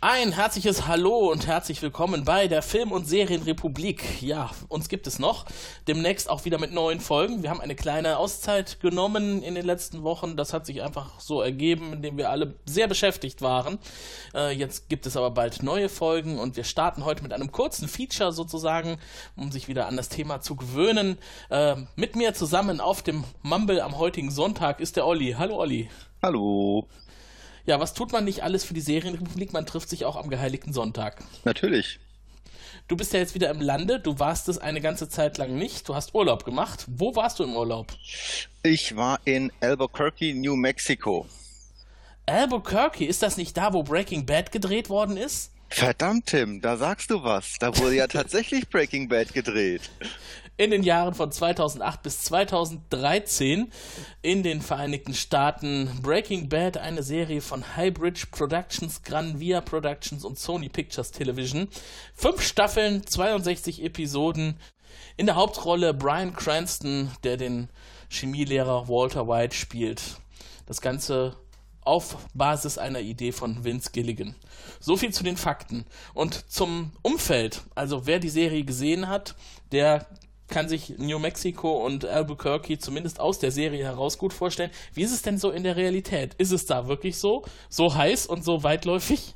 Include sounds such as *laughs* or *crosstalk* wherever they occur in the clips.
Ein herzliches Hallo und herzlich willkommen bei der Film- und Serienrepublik. Ja, uns gibt es noch. Demnächst auch wieder mit neuen Folgen. Wir haben eine kleine Auszeit genommen in den letzten Wochen. Das hat sich einfach so ergeben, indem wir alle sehr beschäftigt waren. Äh, jetzt gibt es aber bald neue Folgen und wir starten heute mit einem kurzen Feature sozusagen, um sich wieder an das Thema zu gewöhnen. Äh, mit mir zusammen auf dem Mumble am heutigen Sonntag ist der Olli. Hallo Olli. Hallo. Ja, was tut man nicht alles für die Serienrepublik? Man trifft sich auch am geheiligten Sonntag. Natürlich. Du bist ja jetzt wieder im Lande, du warst es eine ganze Zeit lang nicht, du hast Urlaub gemacht. Wo warst du im Urlaub? Ich war in Albuquerque, New Mexico. Albuquerque, ist das nicht da, wo Breaking Bad gedreht worden ist? Verdammt, Tim, da sagst du was. Da wurde ja *laughs* tatsächlich Breaking Bad gedreht. In den Jahren von 2008 bis 2013 in den Vereinigten Staaten Breaking Bad, eine Serie von Highbridge Productions, Granvia Productions und Sony Pictures Television. Fünf Staffeln, 62 Episoden. In der Hauptrolle Brian Cranston, der den Chemielehrer Walter White spielt. Das Ganze auf Basis einer Idee von Vince Gilligan. So viel zu den Fakten. Und zum Umfeld, also wer die Serie gesehen hat, der kann sich New Mexico und Albuquerque zumindest aus der Serie heraus gut vorstellen. Wie ist es denn so in der Realität? Ist es da wirklich so? So heiß und so weitläufig?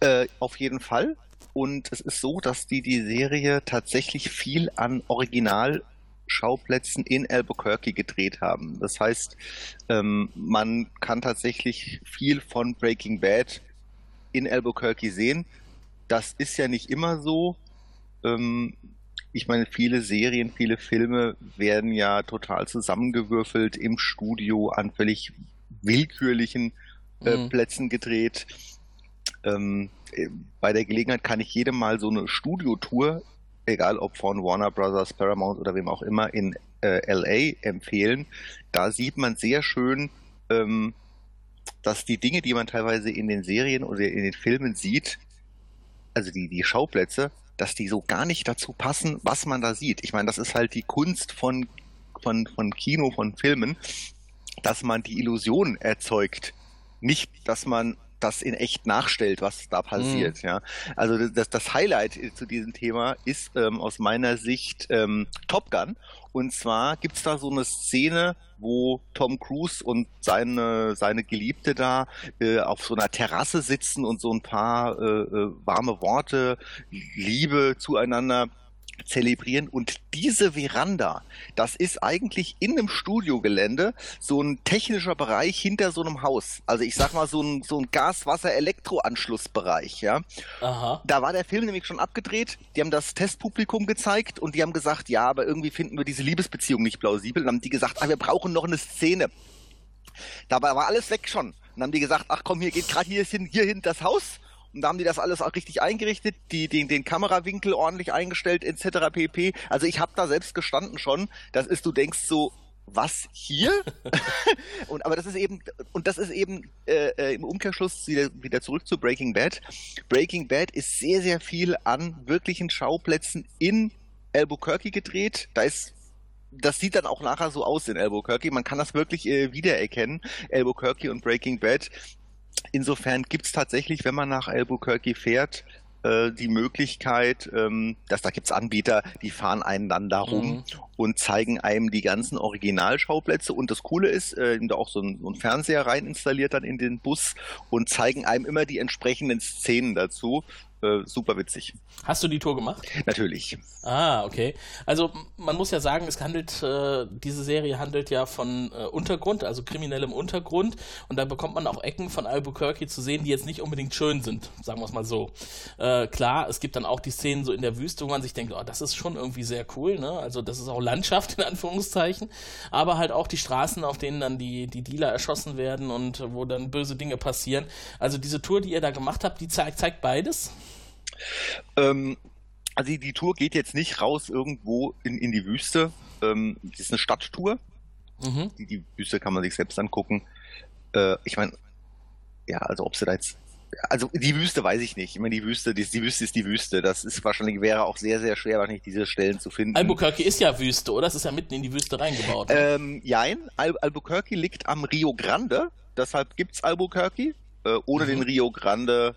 Äh, auf jeden Fall. Und es ist so, dass die die Serie tatsächlich viel an Originalschauplätzen in Albuquerque gedreht haben. Das heißt, ähm, man kann tatsächlich viel von Breaking Bad in Albuquerque sehen. Das ist ja nicht immer so. Ähm, ich meine, viele Serien, viele Filme werden ja total zusammengewürfelt im Studio an völlig willkürlichen äh, Mhm. Plätzen gedreht. Ähm, äh, bei der Gelegenheit kann ich jedem mal so eine Studiotour, egal ob von Warner Brothers, Paramount oder wem auch immer, in äh, LA empfehlen. Da sieht man sehr schön, ähm, dass die Dinge, die man teilweise in den Serien oder in den Filmen sieht, also die, die Schauplätze, dass die so gar nicht dazu passen, was man da sieht. Ich meine, das ist halt die Kunst von, von, von Kino, von Filmen, dass man die Illusion erzeugt. Nicht, dass man das in echt nachstellt, was da passiert. Ja, also das, das Highlight zu diesem Thema ist ähm, aus meiner Sicht ähm, Top Gun. Und zwar gibt's da so eine Szene, wo Tom Cruise und seine seine Geliebte da äh, auf so einer Terrasse sitzen und so ein paar äh, äh, warme Worte, Liebe zueinander zelebrieren und diese Veranda, das ist eigentlich in einem Studiogelände so ein technischer Bereich hinter so einem Haus. Also ich sag mal so ein, so ein Gas-Wasser-Elektro-Anschlussbereich, ja. Aha. Da war der Film nämlich schon abgedreht, die haben das Testpublikum gezeigt und die haben gesagt, ja, aber irgendwie finden wir diese Liebesbeziehung nicht plausibel. Und dann haben die gesagt, ah, wir brauchen noch eine Szene. Dabei war alles weg schon. Und dann haben die gesagt, ach komm, hier geht gerade hier hin, hier hin das Haus. Und da haben die das alles auch richtig eingerichtet, die, den, den Kamerawinkel ordentlich eingestellt, etc. pp. Also ich habe da selbst gestanden schon. Das ist, du denkst so, was hier? *laughs* und aber das ist eben und das ist eben äh, äh, im Umkehrschluss wieder, wieder zurück zu Breaking Bad. Breaking Bad ist sehr sehr viel an wirklichen Schauplätzen in Albuquerque gedreht. Da ist das sieht dann auch nachher so aus in Albuquerque. Man kann das wirklich äh, wiedererkennen, Albuquerque und Breaking Bad. Insofern gibt's tatsächlich, wenn man nach Albuquerque fährt, äh, die Möglichkeit, ähm, dass da gibt's Anbieter, die fahren einen dann da rum Mhm. und zeigen einem die ganzen Originalschauplätze. Und das Coole ist, äh, da auch so ein, so ein Fernseher rein installiert dann in den Bus und zeigen einem immer die entsprechenden Szenen dazu. Äh, super witzig. Hast du die Tour gemacht? Natürlich. Ah, okay. Also man muss ja sagen, es handelt, äh, diese Serie handelt ja von äh, Untergrund, also kriminellem Untergrund. Und da bekommt man auch Ecken von Albuquerque zu sehen, die jetzt nicht unbedingt schön sind, sagen wir es mal so. Äh, klar, es gibt dann auch die Szenen so in der Wüste, wo man sich denkt, oh, das ist schon irgendwie sehr cool, ne? Also das ist auch Landschaft *laughs* in Anführungszeichen, aber halt auch die Straßen, auf denen dann die, die Dealer erschossen werden und wo dann böse Dinge passieren. Also diese Tour, die ihr da gemacht habt, die zeigt, zeigt beides. Ähm, also die, die, Tour geht jetzt nicht raus irgendwo in, in die Wüste. Ähm, das ist eine Stadttour. Mhm. Die, die, Wüste kann man sich selbst angucken. Äh, ich meine, ja, also ob sie da jetzt. Also die Wüste weiß ich nicht. Ich meine, die Wüste, die, die Wüste ist die Wüste. Das ist wahrscheinlich wäre auch sehr, sehr schwer, wahrscheinlich diese Stellen zu finden. Albuquerque ist ja Wüste, oder? Das ist ja mitten in die Wüste reingebaut. Ähm, jein, Al Albuquerque liegt am Rio Grande, deshalb gibt's Albuquerque. Äh, ohne mhm. den Rio Grande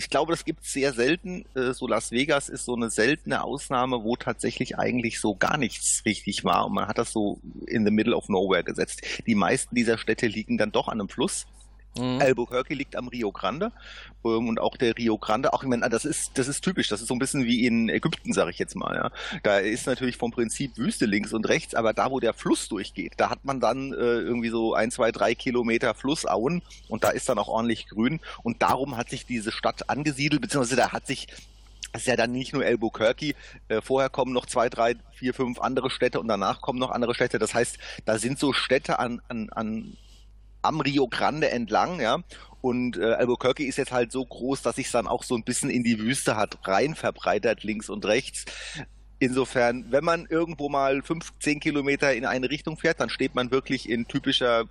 ich glaube, das gibt es sehr selten. Äh, so Las Vegas ist so eine seltene Ausnahme, wo tatsächlich eigentlich so gar nichts richtig war. Und man hat das so in the middle of nowhere gesetzt. Die meisten dieser Städte liegen dann doch an einem Fluss. Mhm. Albuquerque liegt am Rio Grande ähm, und auch der Rio Grande, auch ich meine, das ist das ist typisch, das ist so ein bisschen wie in Ägypten, sage ich jetzt mal. Ja. Da ist natürlich vom Prinzip Wüste links und rechts, aber da, wo der Fluss durchgeht, da hat man dann äh, irgendwie so ein, zwei, drei Kilometer Flussauen und da ist dann auch ordentlich grün und darum hat sich diese Stadt angesiedelt, beziehungsweise da hat sich das ist ja dann nicht nur Albuquerque. Äh, vorher kommen noch zwei, drei, vier, fünf andere Städte und danach kommen noch andere Städte. Das heißt, da sind so Städte an, an, an am Rio Grande entlang, ja. Und äh, Albuquerque ist jetzt halt so groß, dass sich dann auch so ein bisschen in die Wüste hat rein verbreitert, links und rechts. Insofern, wenn man irgendwo mal fünf, zehn Kilometer in eine Richtung fährt, dann steht man wirklich in typischer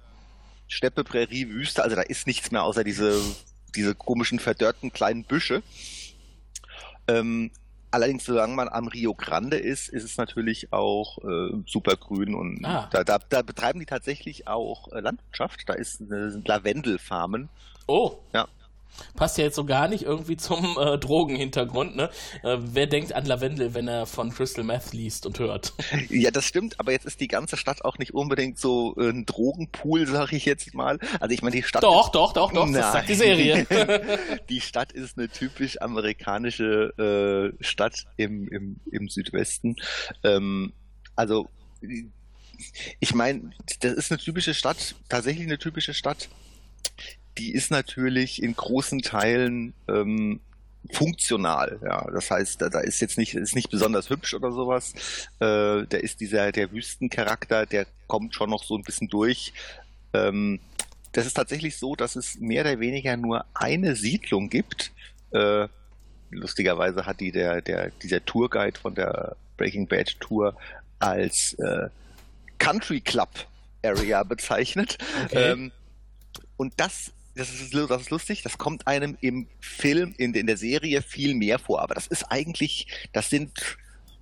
Steppe, Prärie, Wüste. Also da ist nichts mehr außer diese, diese komischen, verdörrten kleinen Büsche. Ähm, Allerdings, solange man am Rio Grande ist, ist es natürlich auch äh, super grün und ah. da, da, da, betreiben die tatsächlich auch äh, Landwirtschaft. Da ist eine Lavendelfarmen. Oh. Ja. Passt ja jetzt so gar nicht irgendwie zum äh, Drogenhintergrund, ne? Äh, wer denkt an Lavendel, wenn er von Crystal Meth liest und hört? *laughs* Ja, das stimmt, aber jetzt ist die ganze Stadt auch nicht unbedingt so äh, ein Drogenpool, sag ich jetzt mal. Also ich meine, die Stadt. Doch, doch, doch, doch, das sagt die Serie. *laughs* *laughs* die Stadt ist eine typisch amerikanische äh, Stadt im, im, im Südwesten. Ähm, also ich meine, das ist eine typische Stadt, tatsächlich eine typische Stadt die ist natürlich in großen Teilen ähm, funktional. Ja, das heißt, da, da ist jetzt nicht ist nicht besonders hübsch oder sowas. Äh, da ist dieser der Wüstencharakter, der kommt schon noch so ein bisschen durch. Ähm, das ist tatsächlich so, dass es mehr oder weniger nur eine Siedlung gibt. Äh, lustigerweise hat die der der dieser Tourguide von der Breaking Bad Tour als äh, Country Club Area bezeichnet. Okay. Ähm, und das das ist, das ist lustig, das kommt einem im Film, in, in der Serie viel mehr vor. Aber das ist eigentlich, das sind,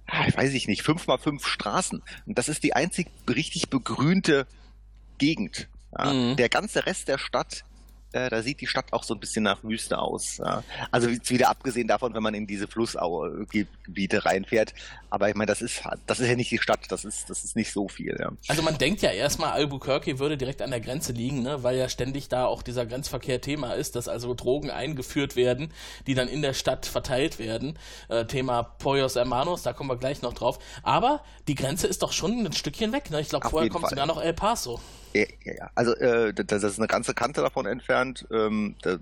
ah, weiß ich nicht, fünf mal fünf Straßen. Und das ist die einzig richtig begrünte Gegend. Ja. Mhm. Der ganze Rest der Stadt äh, da sieht die Stadt auch so ein bisschen nach Wüste aus. Ja. Also wieder abgesehen davon, wenn man in diese Flussaue-Gebiete reinfährt. Aber ich meine, das ist das ist ja nicht die Stadt, das ist das ist nicht so viel. Ja. Also man denkt ja erstmal, Albuquerque würde direkt an der Grenze liegen, ne? weil ja ständig da auch dieser Grenzverkehr Thema ist, dass also Drogen eingeführt werden, die dann in der Stadt verteilt werden. Äh, Thema Poyos Hermanos, da kommen wir gleich noch drauf. Aber die Grenze ist doch schon ein Stückchen weg. Ne? Ich glaube, vorher kommt Fall. sogar noch El Paso. Ja, ja, ja. Also äh, das ist eine ganze Kante davon entfernt. Ähm, da,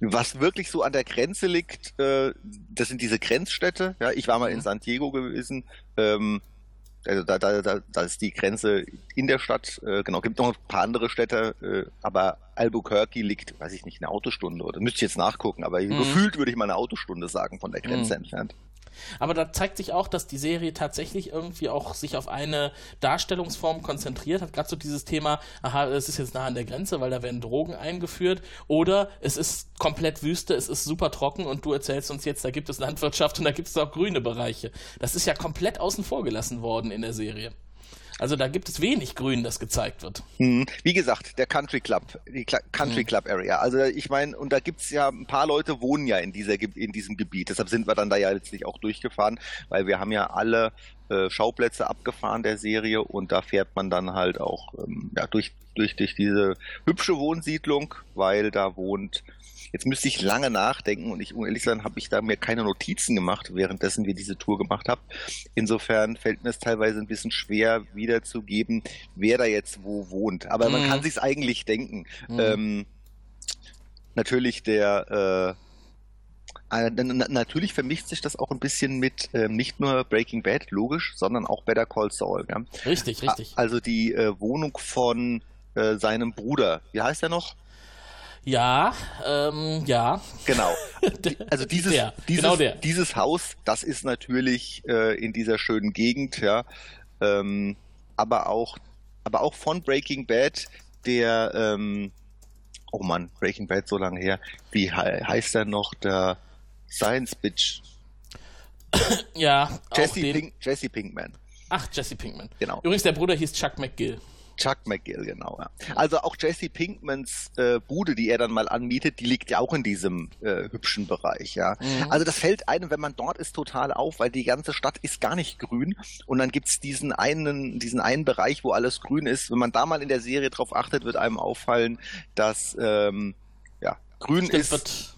was wirklich so an der Grenze liegt, äh, das sind diese Grenzstädte. Ja, ich war mal in mhm. San Diego gewesen. Ähm, also da, da, da, da ist die Grenze in der Stadt. Äh, genau, gibt noch ein paar andere Städte, äh, aber Albuquerque liegt, weiß ich nicht, eine Autostunde oder müsste ich jetzt nachgucken, aber mhm. gefühlt würde ich mal eine Autostunde sagen von der Grenze mhm. entfernt. Aber da zeigt sich auch, dass die Serie tatsächlich irgendwie auch sich auf eine Darstellungsform konzentriert hat. Gerade so dieses Thema, aha, es ist jetzt nah an der Grenze, weil da werden Drogen eingeführt. Oder es ist komplett Wüste, es ist super trocken und du erzählst uns jetzt, da gibt es Landwirtschaft und da gibt es auch grüne Bereiche. Das ist ja komplett außen vor gelassen worden in der Serie. Also da gibt es wenig Grün, das gezeigt wird. Hm. Wie gesagt, der Country Club, die Country hm. Club Area. Also ich meine, und da gibt es ja ein paar Leute wohnen ja in dieser in diesem Gebiet. Deshalb sind wir dann da ja letztlich auch durchgefahren, weil wir haben ja alle äh, Schauplätze abgefahren der Serie und da fährt man dann halt auch ähm, ja, durch, durch, durch diese hübsche Wohnsiedlung, weil da wohnt Jetzt müsste ich lange nachdenken und ich, um ehrlich zu sein, habe ich da mir keine Notizen gemacht, währenddessen wir diese Tour gemacht haben. Insofern fällt mir es teilweise ein bisschen schwer wiederzugeben, wer da jetzt wo wohnt. Aber man Mhm. kann sich's eigentlich denken. Mhm. Ähm, natürlich der äh, äh, na- natürlich vermischt sich das auch ein bisschen mit ähm, nicht nur Breaking Bad, logisch, sondern auch Better Call Saul. Ja? Richtig, richtig. Also die äh, Wohnung von äh, seinem Bruder. Wie heißt er noch? Ja, ähm, ja. Genau. *laughs* Also dieses, Der, dieses, genau dieses Haus, das ist natürlich äh, in dieser schönen Gegend, ja. Ähm, aber auch, aber auch von Breaking Bad, der, ähm, oh Mann, Breaking Bad so lange her. Wie he heißt er noch? Der Science Bitch. Ja, Jesse, Pink, Jesse Pinkman. Ach, Jesse Pinkman. Genau. Übrigens, der Bruder hieß Chuck McGill. Chuck McGill, genau. Ja. Also auch Jesse Pinkmans äh, Bude, die er dann mal anmietet, die liegt ja auch in diesem äh, hübschen Bereich, ja. Also das fällt einem, wenn man dort ist, total auf, weil die ganze Stadt ist gar nicht grün und dann gibt's diesen einen, diesen einen Bereich, wo alles grün ist. Wenn man da mal in der Serie drauf achtet, wird einem auffallen, dass ähm, ja, grün Stimmt, ist. wird,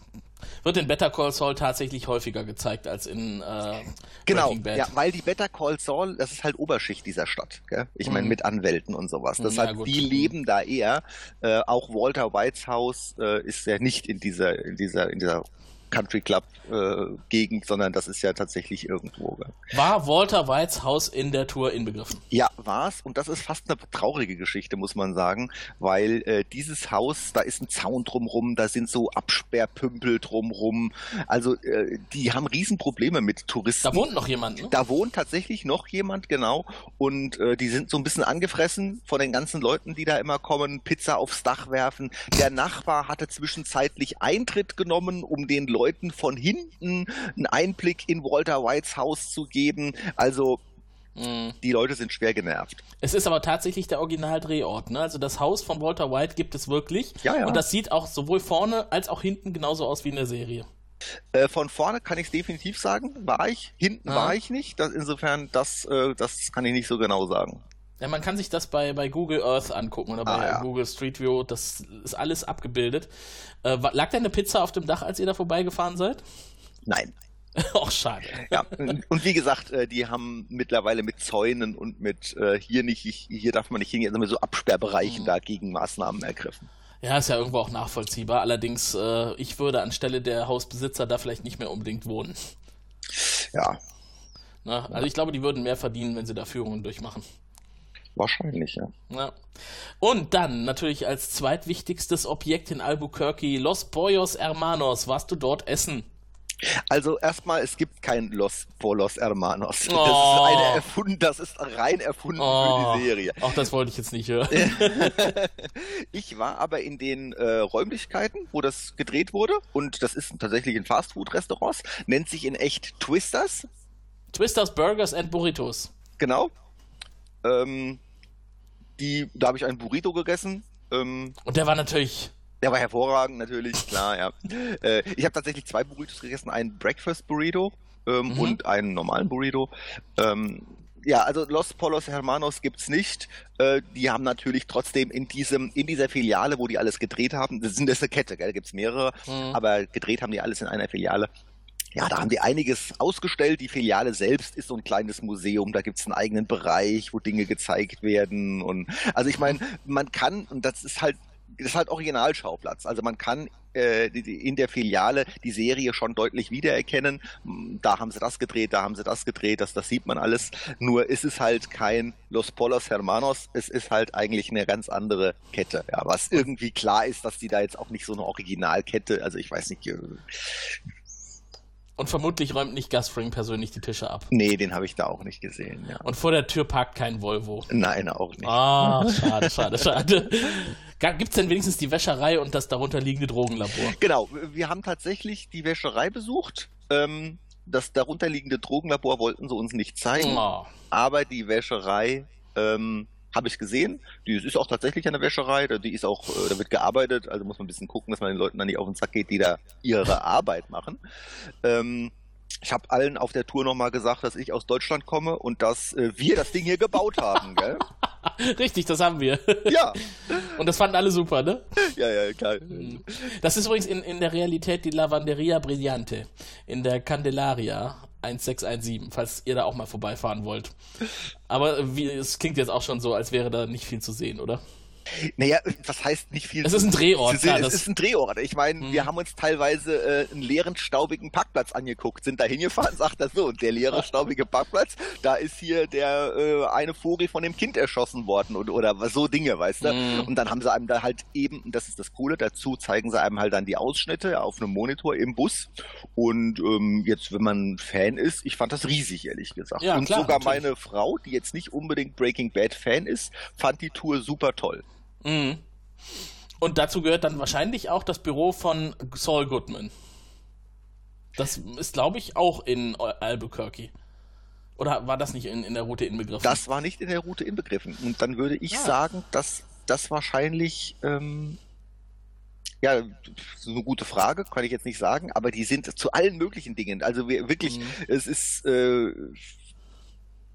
wird in Better Call Saul tatsächlich häufiger gezeigt als in äh, Genau, Bad. ja, weil die Better Call Saul, das ist halt Oberschicht dieser Stadt. Gell? Ich meine, Mhm. mit Anwälten und sowas. Ja, Deshalb, gut. die leben da eher. Äh, auch Walter Whites Haus äh, ist ja nicht in dieser, in dieser, in dieser Country Club äh, Gegend, sondern das ist ja tatsächlich irgendwo. War Walter Whites Haus in der Tour inbegriffen? Ja, war's. Und das ist fast eine traurige Geschichte, muss man sagen, weil äh, dieses Haus, da ist ein Zaun drumrum, da sind so Absperrpümpel drumrum. Also äh, die haben Riesenprobleme mit Touristen. Da wohnt noch jemand, ne? Da wohnt tatsächlich noch jemand, genau. Und äh, die sind so ein bisschen angefressen von den ganzen Leuten, die da immer kommen, Pizza aufs Dach werfen. Der Nachbar hatte zwischenzeitlich Eintritt genommen, um den Leuten von hinten einen Einblick in Walter Whites Haus zu geben. Also Mhm. die Leute sind schwer genervt. Es ist aber tatsächlich der Originaldrehort, ne? Also das Haus von Walter White gibt es wirklich. Ja, ja. Und das sieht auch sowohl vorne als auch hinten genauso aus wie in der Serie. Äh, von vorne kann ich definitiv sagen, war ich. Hinten Ah. war ich nicht. Das, insofern, das, äh, das kann ich nicht so genau sagen. Ja, man kann sich das bei, bei Google Earth angucken oder bei Ah, ja. Google Street View. Das ist alles abgebildet. Äh, lag da eine Pizza auf dem Dach, als ihr da vorbeigefahren seid? Nein. *laughs* Och, schade. Ja, und wie gesagt, äh, die haben mittlerweile mit Zäunen und mit äh, hier nicht, hier darf man nicht hingehen, also mit so Absperrbereichen Mhm. dagegen Maßnahmen ergriffen. Ja, ist ja irgendwo auch nachvollziehbar. Allerdings, äh, ich würde anstelle der Hausbesitzer da vielleicht nicht mehr unbedingt wohnen. Ja, Ne? Also ich glaube, die würden mehr verdienen, wenn sie da Führungen durchmachen. Wahrscheinlich, ja. Ja. Und dann natürlich als zweitwichtigstes Objekt in Albuquerque, Los Pollos Hermanos. Warst du dort essen? Also erstmal, es gibt kein Los Polos Hermanos. Das Oh. ist eine erfunden, das ist rein erfunden Oh, für die Serie. Auch das wollte ich jetzt nicht hören. *laughs* Ich war aber in den äh, Räumlichkeiten, wo das gedreht wurde, und das ist tatsächlich ein Fastfood-Restaurant, nennt sich in echt Twisters, Twisters Burgers and Burritos. genau. Ähm, die, da habe ich einen Burrito gegessen. Ähm, Und der war natürlich. der war hervorragend, natürlich, klar, ja. *laughs* Äh, ich habe tatsächlich zwei Burritos gegessen, einen Breakfast Burrito ähm, Mhm. und einen normalen Burrito. Ähm, ja, also Los Polos Hermanos gibt's nicht. Äh, die haben natürlich trotzdem in diesem, in dieser Filiale, wo die alles gedreht haben, das sind das eine Kette, gell? da gibt's mehrere, Mhm. aber gedreht haben die alles in einer Filiale. Ja, da haben die einiges ausgestellt. Die Filiale selbst ist so ein kleines Museum. Da gibt's einen eigenen Bereich, wo Dinge gezeigt werden. Und also ich meine, man kann, und das ist halt, das ist halt Originalschauplatz. Also man kann äh, in der Filiale die Serie schon deutlich wiedererkennen. Da haben sie das gedreht, da haben sie das gedreht, das, das sieht man alles. Nur ist es halt kein Los Polos Hermanos, es ist halt eigentlich eine ganz andere Kette. Ja, was irgendwie klar ist, dass die da jetzt auch nicht so eine Originalkette, also ich weiß nicht, äh, Und vermutlich räumt nicht Gasfring persönlich die Tische ab. Nee, den habe ich da auch nicht gesehen. Ja. Und vor der Tür parkt kein Volvo. Nein, auch nicht. Ah, *laughs* schade, schade, schade. Gibt es denn wenigstens die Wäscherei und das darunter liegende Drogenlabor? Genau, wir haben tatsächlich die Wäscherei besucht. Ähm, das darunterliegende Drogenlabor wollten sie uns nicht zeigen, Oh. aber die Wäscherei ähm, habe ich gesehen. Die ist auch tatsächlich eine Wäscherei, da- die ist auch, äh, da wird gearbeitet, also muss man ein bisschen gucken, dass man den Leuten dann nicht auf den Sack geht, die da ihre Arbeit machen. Ähm, ich habe allen auf der Tour nochmal gesagt, dass ich aus Deutschland komme und dass äh, wir das Ding hier gebaut haben, *laughs* gell? Richtig, das haben wir. Ja. *laughs* Und das fanden alle super, ne? Ja, ja, klar. Das ist übrigens in, in der Realität die Lavanderia Brillante in der Candelaria 1617, falls ihr da auch mal vorbeifahren wollt. Aber wie, es klingt jetzt auch schon so, als wäre da nicht viel zu sehen, oder? Naja, was heißt nicht viel? Es ist ein Drehort, Es ist, klar, es das- ist ein Drehort. Ich meine, wir haben uns teilweise äh, einen leeren, staubigen Parkplatz angeguckt, sind da hingefahren, *laughs* sagt er so, und der leere, staubige Parkplatz, da ist hier der äh, eine Vogel von dem Kind erschossen worden und, oder so Dinge, weißt du? Mhm. Und dann haben sie einem da halt eben, und das ist das Coole, dazu zeigen sie einem halt dann die Ausschnitte auf einem Monitor im Bus. Und ähm, jetzt, wenn man Fan ist, ich fand das riesig, ehrlich gesagt. Ja, und klar, sogar natürlich. meine Frau, die jetzt nicht unbedingt Breaking Bad Fan ist, fand die Tour super toll. Mhm. Und dazu gehört dann wahrscheinlich auch das Büro von Saul Goodman. Das ist, glaube ich, auch in Albuquerque. Oder war das nicht in, in der Route inbegriffen? Das war nicht in der Route inbegriffen. Und dann würde ich Ah. sagen, dass das wahrscheinlich, ähm, ja, so eine gute Frage, kann ich jetzt nicht sagen, aber die sind zu allen möglichen Dingen. Also wir, wirklich, Mhm. es ist äh,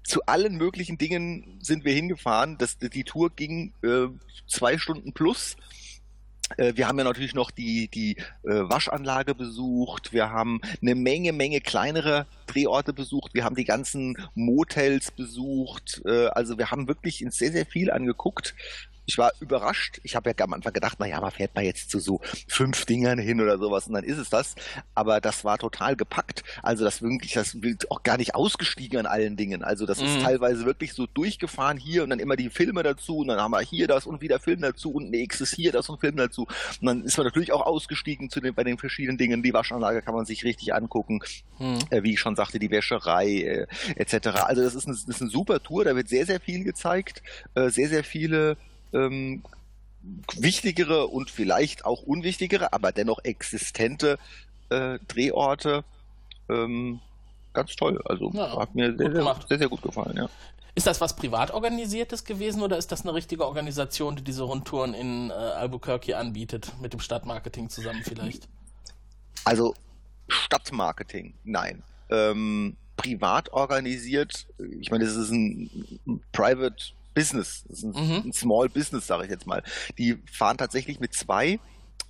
zu allen möglichen Dingen sind wir hingefahren. Das, die Tour ging äh, zwei Stunden plus. Äh, Wir haben ja natürlich noch die, die äh, Waschanlage besucht. Wir haben eine Menge, Menge kleinere Drehorte besucht. Wir haben die ganzen Motels besucht. Äh, Also wir haben wirklich sehr, sehr viel angeguckt. Ich war überrascht. Ich habe ja am Anfang gedacht, naja, man fährt mal jetzt zu so fünf Dingern hin oder sowas und dann ist es das. Aber das war total gepackt. Also das wirklich, das wird auch gar nicht ausgestiegen an allen Dingen. Also das ist Mhm. teilweise wirklich so durchgefahren hier und dann immer die Filme dazu und dann haben wir hier das und wieder Film dazu und nächstes hier das und Film dazu. Und dann ist man natürlich auch ausgestiegen zu den, bei den verschiedenen Dingen. Die Waschanlage kann man sich richtig angucken. Hm. Äh, wie ich schon sagte, die Wäscherei äh, etc. Also das ist, ein, das ist eine super Tour, da wird sehr, sehr viel gezeigt. Äh, sehr, sehr viele ähm, wichtigere und vielleicht auch unwichtigere, aber dennoch existente äh, Drehorte. Ähm, ganz toll. Also Ja, hat mir sehr, sehr, sehr, sehr gut gefallen, ja. Ist das was privat organisiertes gewesen oder ist das eine richtige Organisation, die diese Rundtouren in äh, Albuquerque anbietet, mit dem Stadtmarketing zusammen vielleicht? Also Stadtmarketing, nein. Ähm, privat organisiert, ich meine, das ist ein Private Business, das ist ein, Mhm. ein Small Business, sage ich jetzt mal. Die fahren tatsächlich mit zwei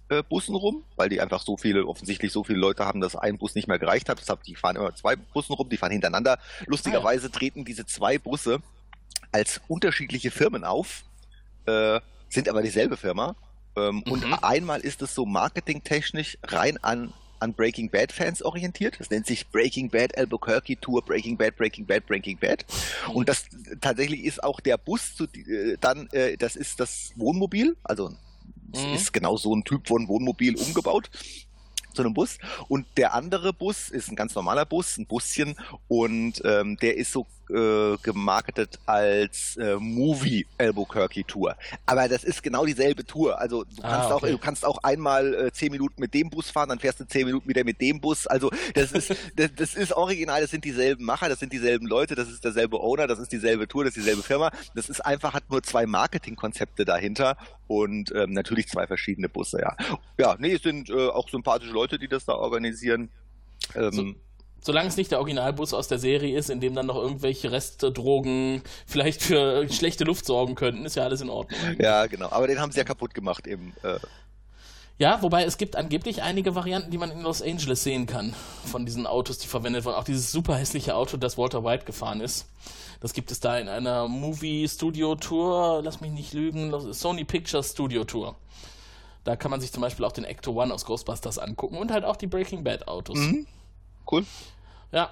äh, Bussen rum, weil die einfach so viele, offensichtlich so viele Leute haben, dass ein Bus nicht mehr gereicht hat. Deshalb, die fahren immer zwei Bussen rum, die fahren hintereinander. Lustigerweise treten diese zwei Busse als unterschiedliche Firmen auf, äh, sind aber dieselbe Firma. Ähm, Und Mhm. einmal ist es so marketingtechnisch rein an, an Breaking Bad Fans orientiert. Das nennt sich Breaking Bad Albuquerque Tour Breaking Bad, Breaking Bad, Breaking Bad. Und das tatsächlich ist auch der Bus zu, äh, dann, äh, das ist das Wohnmobil, also es Mhm. ist genau so ein Typ von Wohnmobil umgebaut zu einem Bus. Und der andere Bus ist ein ganz normaler Bus, ein Buschen, und ähm, der ist so äh, gemarketet als äh, Movie Albuquerque Tour. Aber das ist genau dieselbe Tour. Also du Ah, kannst okay. auch, du kannst auch einmal äh, zehn Minuten mit dem Bus fahren, dann fährst du zehn Minuten wieder mit dem Bus. Also das ist, *laughs* das, das ist original. Das sind dieselben Macher, das sind dieselben Leute, das ist derselbe Owner, das ist dieselbe Tour, das ist dieselbe Firma. Das ist einfach hat nur zwei Marketingkonzepte dahinter und ähm, natürlich zwei verschiedene Busse. Ja, ja, nee, es sind äh, auch sympathische Leute, die das da organisieren. Ähm, So- Solange es nicht der Originalbus aus der Serie ist, in dem dann noch irgendwelche Restdrogen vielleicht für schlechte Luft sorgen könnten, ist ja alles in Ordnung. Ja, genau. Aber den haben sie ja kaputt gemacht eben. Äh, Ja, wobei es gibt angeblich einige Varianten, die man in Los Angeles sehen kann, von diesen Autos, die verwendet wurden. Auch dieses super hässliche Auto, das Walter White gefahren ist. Das gibt es da in einer Movie-Studio-Tour, lass mich nicht lügen, Sony Pictures Studio-Tour. Da kann man sich zum Beispiel auch den Ecto One aus Ghostbusters angucken und halt auch die Breaking Bad Autos. Cool. Ja.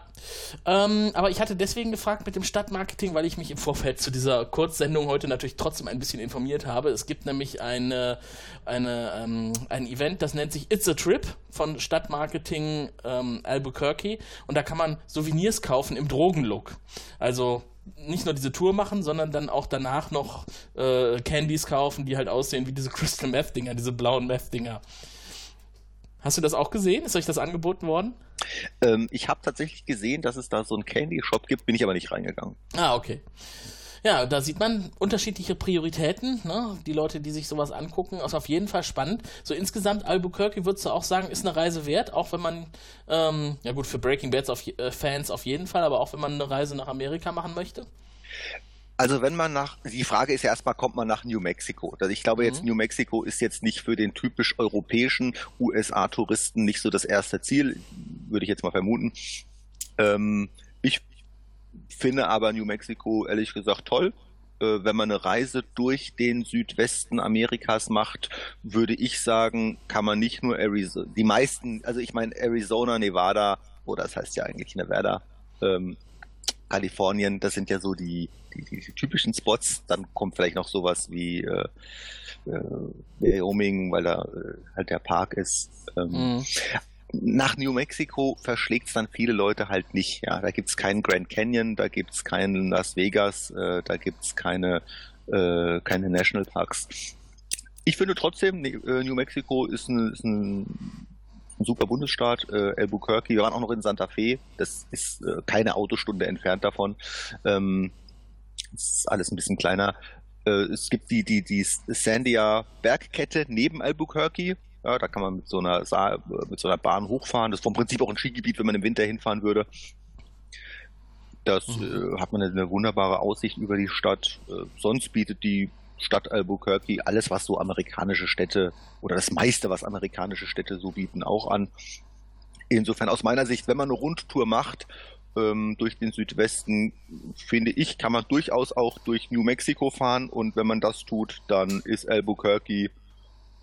Ähm, aber ich hatte deswegen gefragt mit dem Stadtmarketing, weil ich mich im Vorfeld zu dieser Kurzsendung heute natürlich trotzdem ein bisschen informiert habe. Es gibt nämlich eine, eine, ähm, ein Event, das nennt sich It's a Trip von Stadtmarketing ähm, Albuquerque. Und da kann man Souvenirs kaufen im Drogenlook. Also nicht nur diese Tour machen, sondern dann auch danach noch äh, Candies kaufen, die halt aussehen wie diese Crystal Meth Dinger, diese blauen Meth Dinger. Hast du das auch gesehen? Ist euch das angeboten worden? Ähm, ich habe tatsächlich gesehen, dass es da so einen Candy Shop gibt, bin ich aber nicht reingegangen. Ah, okay. Ja, da sieht man unterschiedliche Prioritäten. Ne? Die Leute, die sich sowas angucken, ist auf jeden Fall spannend. So insgesamt Albuquerque würdest du auch sagen, ist eine Reise wert, auch wenn man, ähm, ja gut, für Breaking Bad auf, äh, Fans auf jeden Fall, aber auch wenn man eine Reise nach Amerika machen möchte? Also wenn man nach, die Frage ist ja erstmal, kommt man nach New Mexico? Also ich glaube jetzt, mhm. New Mexico ist jetzt nicht für den typisch europäischen USA-Touristen nicht so das erste Ziel, würde ich jetzt mal vermuten. Ähm, ich finde aber New Mexico ehrlich gesagt toll. Äh, wenn man eine Reise durch den Südwesten Amerikas macht, würde ich sagen, kann man nicht nur Arizona, die meisten, also ich meine Arizona, Nevada, oder das heißt ja eigentlich Nevada, ähm, Kalifornien, das sind ja so die, die, die, die, typischen Spots. Dann kommt vielleicht noch sowas wie äh, äh, Wyoming, weil da äh, halt der Park ist. Ähm, mhm nach New Mexico verschlägt es dann viele Leute halt nicht. Ja, da gibt's keinen Grand Canyon, da gibt's keinen Las Vegas, äh, da gibt's keine äh, keine Nationalparks. Ich finde trotzdem, ne, äh, New Mexico ist ein, ist ein, ein super Bundesstaat. Äh, Albuquerque, wir waren auch noch in Santa Fe. Das ist äh, keine Autostunde entfernt davon. Ähm, ist alles ein bisschen kleiner. Äh, es gibt die die die Sandia Bergkette neben Albuquerque ja, da kann man mit so einer mit so einer Bahn hochfahren. Das ist vom Prinzip auch ein Skigebiet, wenn man im Winter hinfahren würde. Das mhm. äh, hat man eine wunderbare Aussicht über die Stadt. Äh, sonst bietet die Stadt Albuquerque alles, was so amerikanische Städte oder das meiste, was amerikanische Städte so bieten, auch an. Insofern aus meiner Sicht, wenn man eine Rundtour macht ähm, durch den Südwesten, finde ich, kann man durchaus auch durch New Mexico fahren und wenn man das tut, dann ist Albuquerque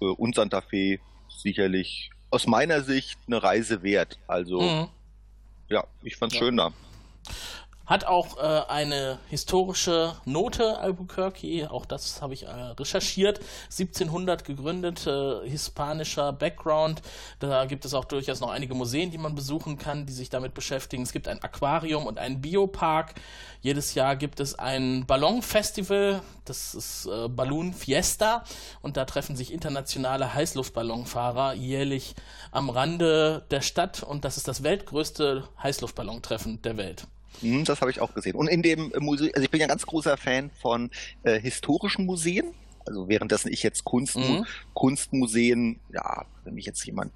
äh, und Santa Fe sicherlich aus meiner Sicht eine Reise wert. Also mhm. ja, ich fand's ja. schön da. Hat auch äh, eine historische Note, Albuquerque, auch das habe ich äh, recherchiert. 1700 gegründet, äh, hispanischer Background. Da gibt es auch durchaus noch einige Museen, die man besuchen kann, die sich damit beschäftigen. Es gibt ein Aquarium und einen Biopark. Jedes Jahr gibt es ein Ballonfestival, das ist äh, Balloon Fiesta. Und da treffen sich internationale Heißluftballonfahrer jährlich am Rande der Stadt. Und das ist das weltgrößte Heißluftballontreffen der Welt. Hm, das habe ich auch gesehen. Und in dem Museum, also ich bin ja ganz großer Fan von äh, historischen Museen. Also währenddessen ich jetzt Kunst, mhm. Kunstmuseen, ja, wenn mich jetzt jemand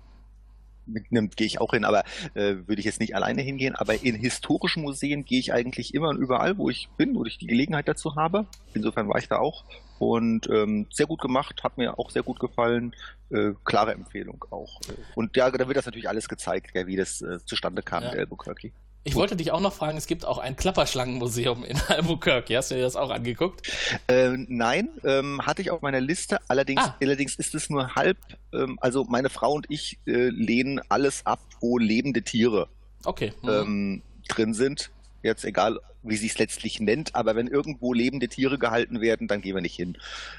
mitnimmt, gehe ich auch hin, aber äh, würde ich jetzt nicht alleine hingehen. Aber in historischen Museen gehe ich eigentlich immer und überall, wo ich bin, wo ich die Gelegenheit dazu habe. Insofern war ich da auch. Und ähm, sehr gut gemacht, hat mir auch sehr gut gefallen. Äh, klare Empfehlung auch. Und ja, da wird das natürlich alles gezeigt, wie das äh, zustande kam ja. mit Albuquerque. Ich wollte dich auch noch fragen, es gibt auch ein Klapperschlangenmuseum in *laughs* Albuquerque. Hast du dir das auch angeguckt? Äh, nein, ähm, hatte ich auf meiner Liste. Allerdings, ah. allerdings ist es nur halb. Ähm, also meine Frau und ich äh, lehnen alles ab, wo lebende Tiere okay. mhm. ähm, drin sind. Jetzt egal, wie sie es letztlich nennt, aber wenn irgendwo lebende Tiere gehalten werden, dann gehen wir nicht hin.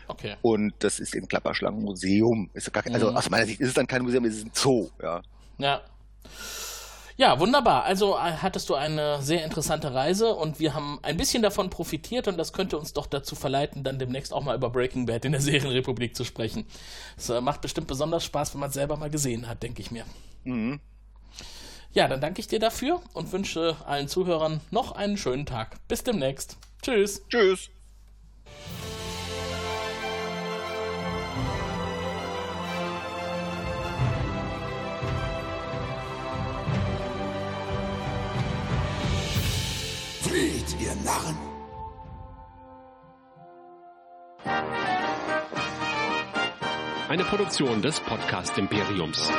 Okay. Und das ist im Klapperschlangenmuseum. Ist gar, also mhm. aus meiner Sicht ist es dann kein Museum, es ist ein Zoo. Ja. Ja. Ja, wunderbar. Also äh, hattest du eine sehr interessante Reise und wir haben ein bisschen davon profitiert und das könnte uns doch dazu verleiten, dann demnächst auch mal über Breaking Bad in der *laughs* Serienrepublik zu sprechen. Es äh, macht bestimmt besonders Spaß, wenn man es selber mal gesehen hat, denke ich mir. Mhm. Ja, dann danke ich dir dafür und wünsche allen Zuhörern noch einen schönen Tag. Bis demnächst. Tschüss. Tschüss. Ihr Narren! Eine Produktion des Podcast Imperiums.